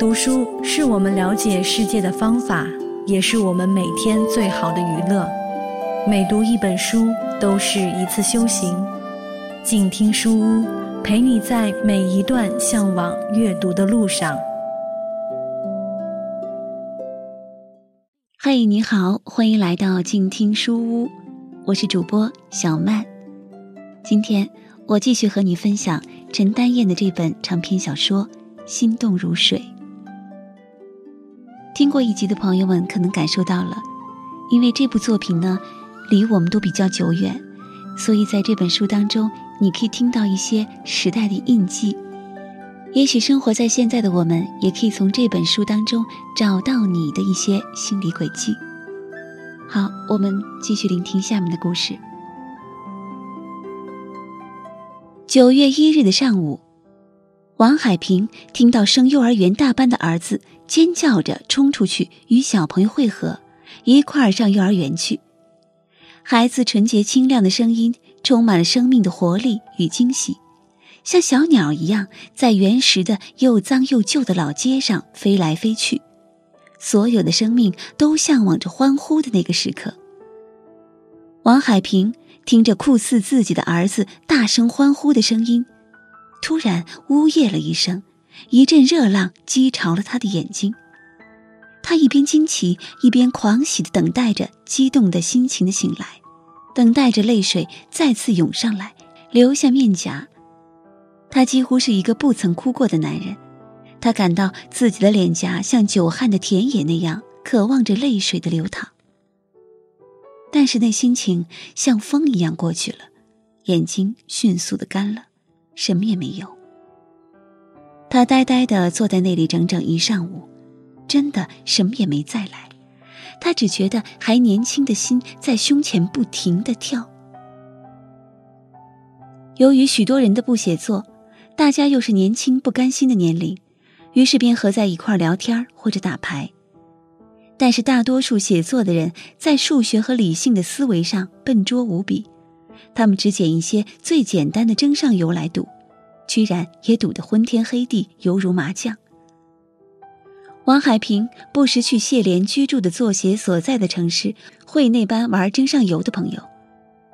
读书是我们了解世界的方法，也是我们每天最好的娱乐。每读一本书，都是一次修行。静听书屋，陪你在每一段向往阅读的路上。嘿，你好，欢迎来到静听书屋，我是主播小曼。今天我继续和你分享陈丹燕的这本长篇小说《心动如水》。听过一集的朋友们可能感受到了，因为这部作品呢，离我们都比较久远，所以在这本书当中，你可以听到一些时代的印记。也许生活在现在的我们，也可以从这本书当中找到你的一些心理轨迹。好，我们继续聆听下面的故事。九月一日的上午。王海平听到升幼儿园大班的儿子尖叫着冲出去与小朋友汇合，一块儿上幼儿园去。孩子纯洁清亮的声音充满了生命的活力与惊喜，像小鸟一样在原始的又脏又旧的老街上飞来飞去。所有的生命都向往着欢呼的那个时刻。王海平听着酷似自己的儿子大声欢呼的声音。突然，呜咽了一声，一阵热浪击潮了他的眼睛。他一边惊奇，一边狂喜的等待着激动的心情的醒来，等待着泪水再次涌上来，流下面颊。他几乎是一个不曾哭过的男人，他感到自己的脸颊像久旱的田野那样，渴望着泪水的流淌。但是那心情像风一样过去了，眼睛迅速的干了。什么也没有。他呆呆的坐在那里整整一上午，真的什么也没再来。他只觉得还年轻的心在胸前不停的跳。由于许多人的不写作，大家又是年轻不甘心的年龄，于是便合在一块聊天或者打牌。但是大多数写作的人在数学和理性的思维上笨拙无比。他们只捡一些最简单的争上游来赌，居然也赌得昏天黑地，犹如麻将。王海平不时去谢莲居住的作协所在的城市会那班玩争上游的朋友，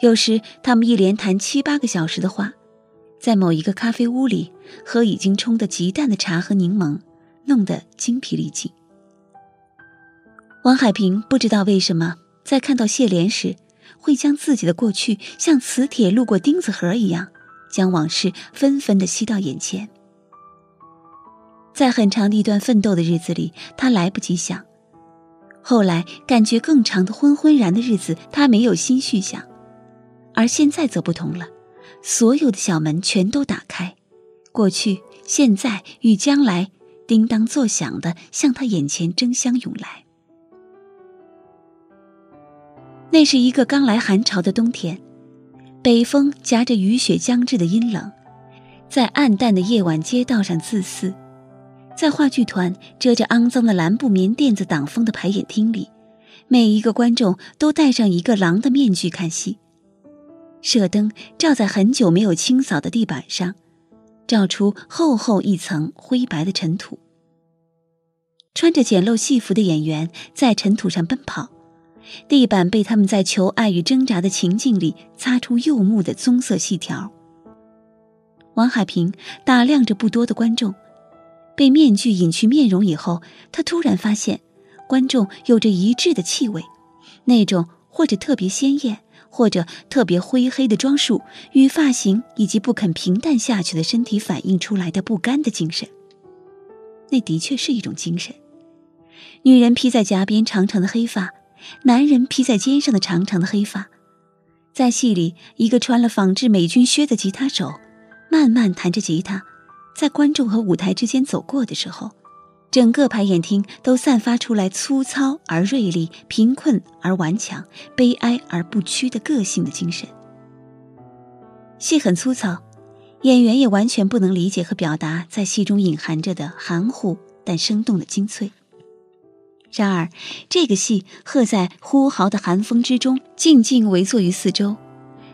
有时他们一连谈七八个小时的话，在某一个咖啡屋里喝已经冲得极淡的茶和柠檬，弄得精疲力尽。王海平不知道为什么在看到谢莲时。会将自己的过去像磁铁路过钉子盒一样，将往事纷纷的吸到眼前。在很长一段奋斗的日子里，他来不及想；后来感觉更长的昏昏然的日子，他没有心绪想。而现在则不同了，所有的小门全都打开，过去、现在与将来，叮当作响的向他眼前争相涌来。那是一个刚来寒潮的冬天，北风夹着雨雪将至的阴冷，在暗淡的夜晚街道上自肆，在话剧团遮着肮脏的蓝布棉垫子挡风的排演厅里，每一个观众都戴上一个狼的面具看戏。射灯照在很久没有清扫的地板上，照出厚厚一层灰白的尘土。穿着简陋戏服的演员在尘土上奔跑。地板被他们在求爱与挣扎的情境里擦出柚木的棕色细条。王海平打量着不多的观众，被面具隐去面容以后，他突然发现，观众有着一致的气味，那种或者特别鲜艳，或者特别灰黑的装束与发型，以及不肯平淡下去的身体反映出来的不甘的精神。那的确是一种精神。女人披在颊边长长的黑发。男人披在肩上的长长的黑发，在戏里，一个穿了仿制美军靴的吉他手，慢慢弹着吉他，在观众和舞台之间走过的时候，整个排演厅都散发出来粗糙而锐利、贫困而顽强、悲哀而不屈的个性的精神。戏很粗糙，演员也完全不能理解和表达在戏中隐含着的含糊但生动的精粹。然而，这个戏鹤在呼号的寒风之中，静静围坐于四周，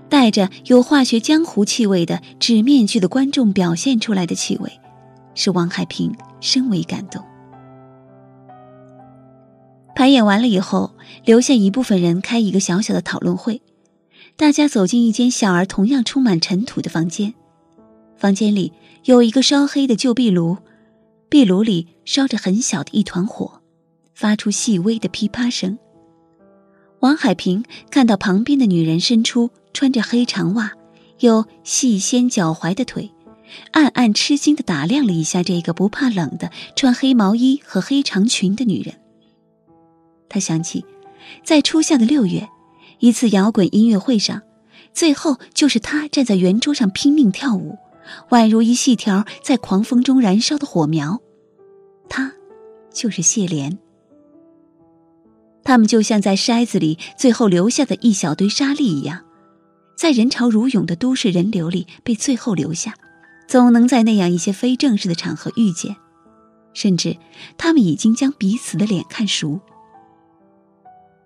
带着有化学江湖气味的纸面具的观众表现出来的气味，使王海平深为感动。排演完了以后，留下一部分人开一个小小的讨论会。大家走进一间小而同样充满尘土的房间，房间里有一个烧黑的旧壁炉，壁炉里烧着很小的一团火，发出细微的噼啪声。王海平看到旁边的女人伸出穿着黑长袜、有细纤脚踝的腿，暗暗吃惊地打量了一下这个不怕冷的穿黑毛衣和黑长裙的女人。他想起，在初夏的六月，一次摇滚音乐会上，最后就是他站在圆桌上拼命跳舞，宛如一细条在狂风中燃烧的火苗。他，就是谢莲。他们就像在筛子里最后留下的一小堆沙粒一样，在人潮如涌的都市人流里被最后留下，总能在那样一些非正式的场合遇见，甚至他们已经将彼此的脸看熟。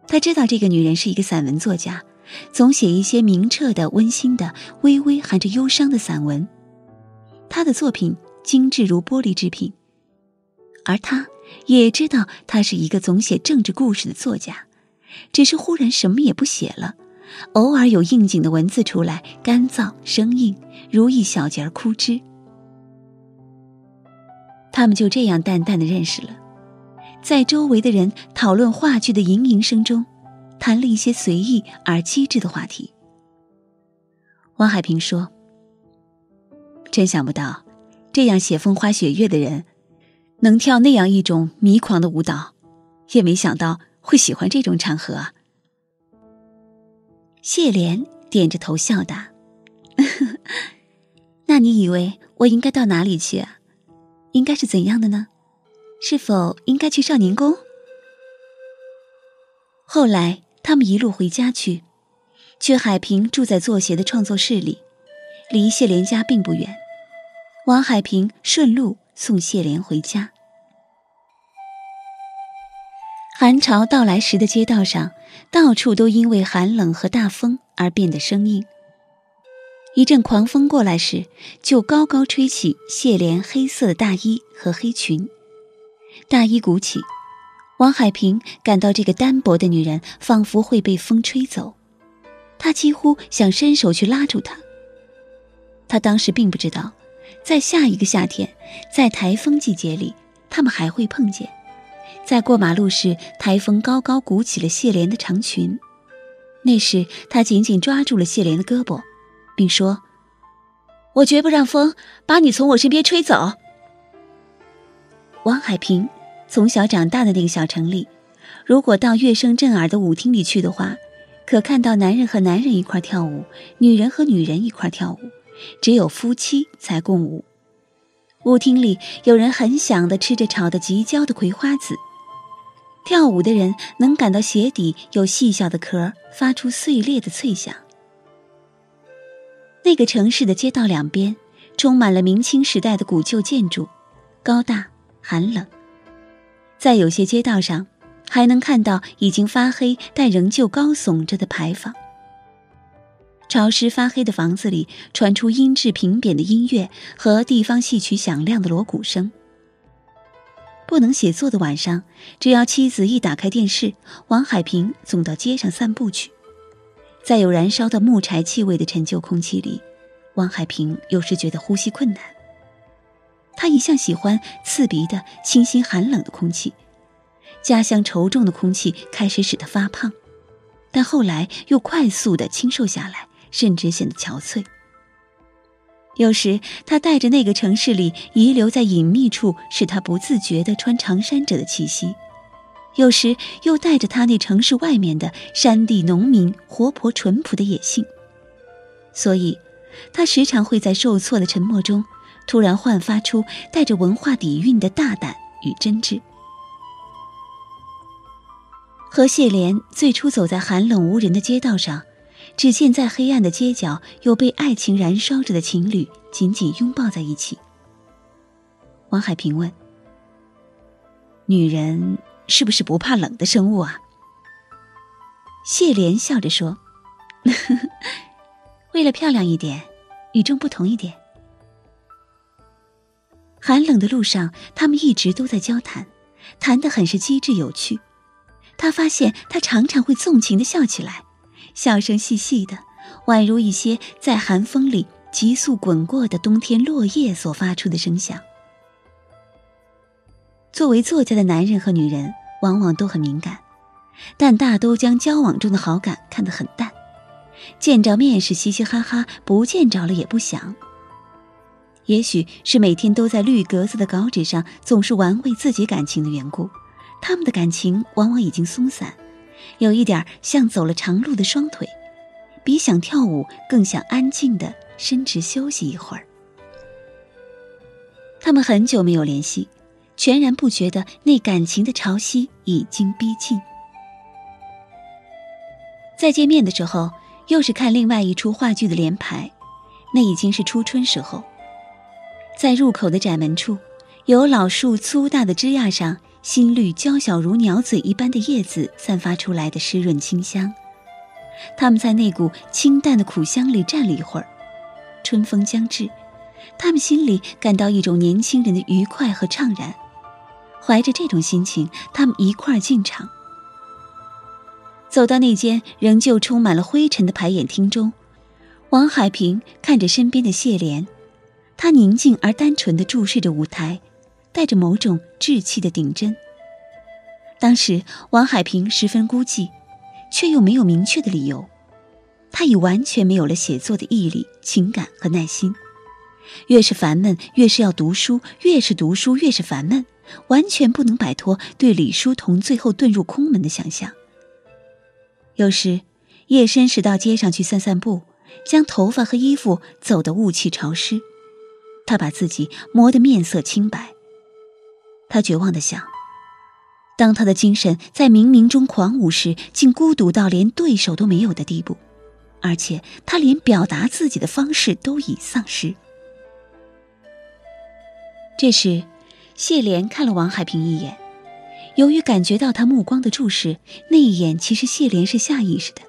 他知道这个女人是一个散文作家，总写一些明澈的、温馨的、微微含着忧伤的散文。她的作品精致如玻璃制品，而他。也知道他是一个总写政治故事的作家，只是忽然什么也不写了，偶尔有应景的文字出来，干燥生硬，如一小节枯枝。他们就这样淡淡的认识了，在周围的人讨论话剧的盈盈声中，谈了一些随意而机智的话题。王海平说：“真想不到，这样写风花雪月的人。”能跳那样一种迷狂的舞蹈，也没想到会喜欢这种场合！谢莲点着头笑答：“ 那你以为我应该到哪里去啊？应该是怎样的呢？是否应该去少年宫？”后来他们一路回家去，去海平住在作协的创作室里，离谢莲家并不远。王海平顺路。送谢莲回家。寒潮到来时的街道上，到处都因为寒冷和大风而变得生硬。一阵狂风过来时，就高高吹起谢莲黑色的大衣和黑裙。大衣鼓起，王海平感到这个单薄的女人仿佛会被风吹走，他几乎想伸手去拉住她。他当时并不知道。在下一个夏天，在台风季节里，他们还会碰见。在过马路时，台风高高鼓起了谢莲的长裙。那时，他紧紧抓住了谢莲的胳膊，并说：“我绝不让风把你从我身边吹走。”王海平从小长大的那个小城里，如果到乐声震耳的舞厅里去的话，可看到男人和男人一块跳舞，女人和女人一块跳舞。只有夫妻才共舞。舞厅里有人很响地吃着炒得极焦的葵花籽，跳舞的人能感到鞋底有细小的壳发出碎裂的脆响。那个城市的街道两边充满了明清时代的古旧建筑，高大寒冷。在有些街道上，还能看到已经发黑但仍旧高耸着的牌坊。潮湿发黑的房子里传出音质平扁的音乐和地方戏曲响亮的锣鼓声。不能写作的晚上，只要妻子一打开电视，王海平总到街上散步去。在有燃烧的木柴气味的陈旧空气里，王海平有时觉得呼吸困难。他一向喜欢刺鼻的、清新寒冷的空气，家乡稠重的空气开始使他发胖，但后来又快速的清瘦下来。甚至显得憔悴。有时，他带着那个城市里遗留在隐秘处使他不自觉的穿长衫者的气息；有时，又带着他那城市外面的山地农民活泼淳朴的野性。所以，他时常会在受挫的沉默中，突然焕发出带着文化底蕴的大胆与真挚。和谢莲最初走在寒冷无人的街道上。只见在黑暗的街角，有被爱情燃烧着的情侣紧紧拥抱在一起。王海平问：“女人是不是不怕冷的生物啊？”谢莲笑着说：“ 为了漂亮一点，与众不同一点。”寒冷的路上，他们一直都在交谈，谈得很是机智有趣。他发现他常常会纵情的笑起来，笑声细细的，宛如一些在寒风里急速滚过的冬天落叶所发出的声响。作为作家的男人和女人，往往都很敏感，但大都将交往中的好感看得很淡，见着面是嘻嘻哈哈，不见着了也不想。也许是每天都在绿格子的稿纸上总是玩味自己感情的缘故，他们的感情往往已经松散，有一点像走了长路的双腿，比想跳舞更想安静的伸直休息一会儿。他们很久没有联系。全然不觉得那感情的潮汐已经逼近。再见面的时候，又是看另外一出话剧的连排，那已经是初春时候。在入口的窄门处，有老树粗大的枝桠上，新绿娇小如鸟嘴一般的叶子散发出来的湿润清香。他们在那股清淡的苦香里站了一会儿。春风将至，他们心里感到一种年轻人的愉快和怅然。怀着这种心情，他们一块儿进场，走到那间仍旧充满了灰尘的排演厅中。王海平看着身边的谢莲，他宁静而单纯地注视着舞台，带着某种稚气的顶针。当时，王海平十分孤寂，却又没有明确的理由。他已完全没有了写作的毅力、情感和耐心。越是烦闷，越是要读书；越是读书，越是烦闷。完全不能摆脱对李叔同最后遁入空门的想象。有时夜深时到街上去散散步，将头发和衣服走得雾气潮湿，他把自己磨得面色清白。他绝望的想：当他的精神在冥冥中狂舞时，竟孤独到连对手都没有的地步，而且他连表达自己的方式都已丧失。这时。谢莲看了王海平一眼，由于感觉到他目光的注视，那一眼其实谢莲是下意识的，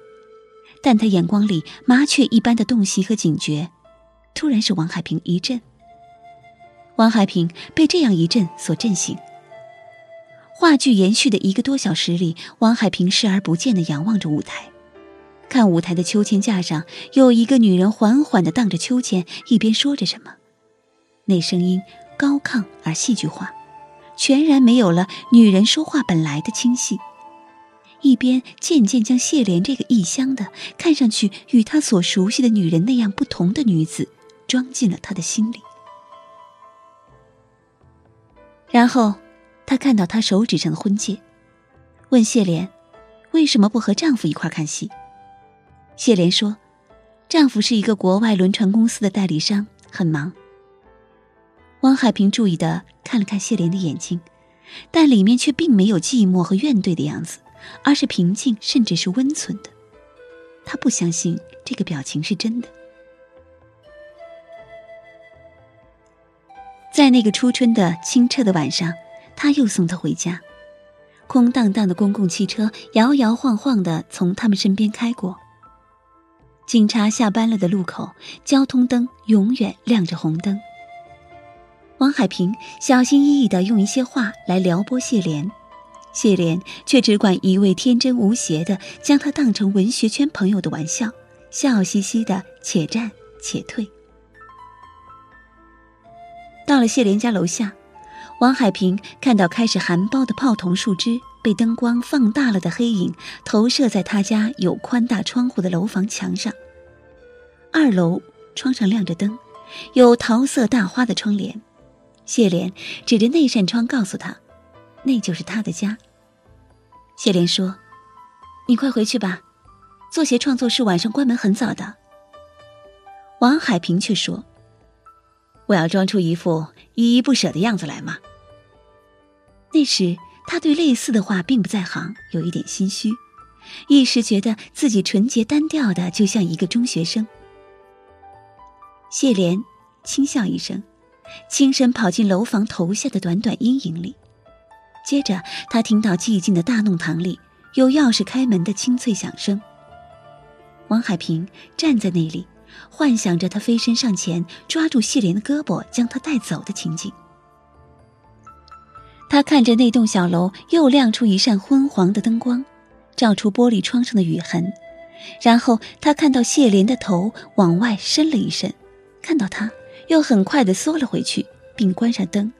但他眼光里麻雀一般的洞悉和警觉，突然使王海平一震。王海平被这样一震所震醒。话剧延续的一个多小时里，王海平视而不见地仰望着舞台，看舞台的秋千架上有一个女人缓缓地荡着秋千，一边说着什么，那声音。高亢而戏剧化，全然没有了女人说话本来的清晰。一边渐渐将谢莲这个异乡的、看上去与他所熟悉的女人那样不同的女子，装进了他的心里。然后，他看到她手指上的婚戒，问谢莲：“为什么不和丈夫一块看戏？”谢莲说：“丈夫是一个国外轮船公司的代理商，很忙。”汪海平注意的看了看谢莲的眼睛，但里面却并没有寂寞和怨怼的样子，而是平静，甚至是温存的。他不相信这个表情是真的。在那个初春的清澈的晚上，他又送她回家。空荡荡的公共汽车摇摇晃晃的从他们身边开过。警察下班了的路口，交通灯永远亮着红灯。王海平小心翼翼的用一些话来撩拨谢莲，谢莲却只管一味天真无邪的将他当成文学圈朋友的玩笑，笑嘻嘻的且战且退。到了谢莲家楼下，王海平看到开始含苞的泡桐树枝被灯光放大了的黑影投射在他家有宽大窗户的楼房墙上。二楼窗上亮着灯，有桃色大花的窗帘。谢莲指着那扇窗，告诉他：“那就是他的家。”谢莲说：“你快回去吧，作协创作室晚上关门很早的。”王海平却说：“我要装出一副依依不舍的样子来吗。”那时他对类似的话并不在行，有一点心虚，一时觉得自己纯洁单调的，就像一个中学生。谢莲轻笑一声。轻身跑进楼房头下的短短阴影里，接着他听到寂静的大弄堂里有钥匙开门的清脆响声。王海平站在那里，幻想着他飞身上前抓住谢莲的胳膊，将她带走的情景。他看着那栋小楼又亮出一扇昏黄的灯光，照出玻璃窗上的雨痕，然后他看到谢莲的头往外伸了一伸，看到他又很快的缩了回去，并关上灯。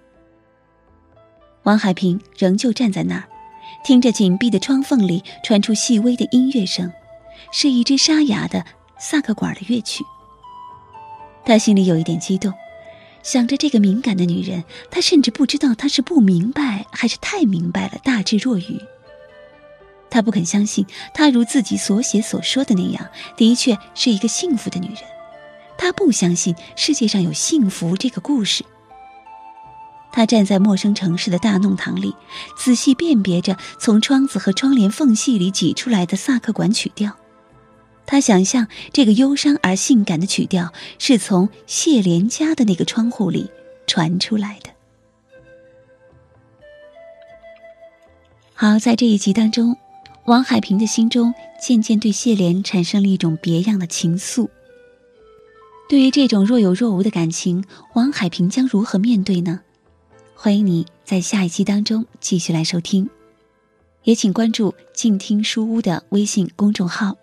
王海平仍旧站在那儿，听着紧闭的窗缝里传出细微的音乐声，是一支沙哑的萨克管的乐曲。他心里有一点激动。想着这个敏感的女人，他甚至不知道她是不明白还是太明白了，大智若愚。他不肯相信她如自己所写所说的那样，的确是一个幸福的女人。他不相信世界上有幸福这个故事。他站在陌生城市的大弄堂里，仔细辨别着从窗子和窗帘缝隙里挤出来的萨克管曲调。他想象这个忧伤而性感的曲调是从谢莲家的那个窗户里传出来的。好，在这一集当中，王海平的心中渐渐对谢莲产生了一种别样的情愫。对于这种若有若无的感情，王海平将如何面对呢？欢迎你在下一期当中继续来收听，也请关注静听书屋的微信公众号。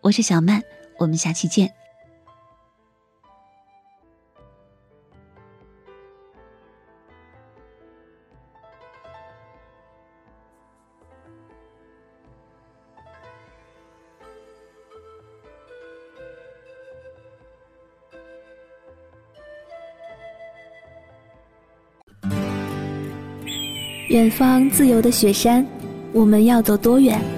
我是小曼，我们下期见。远方自由的雪山，我们要走多远？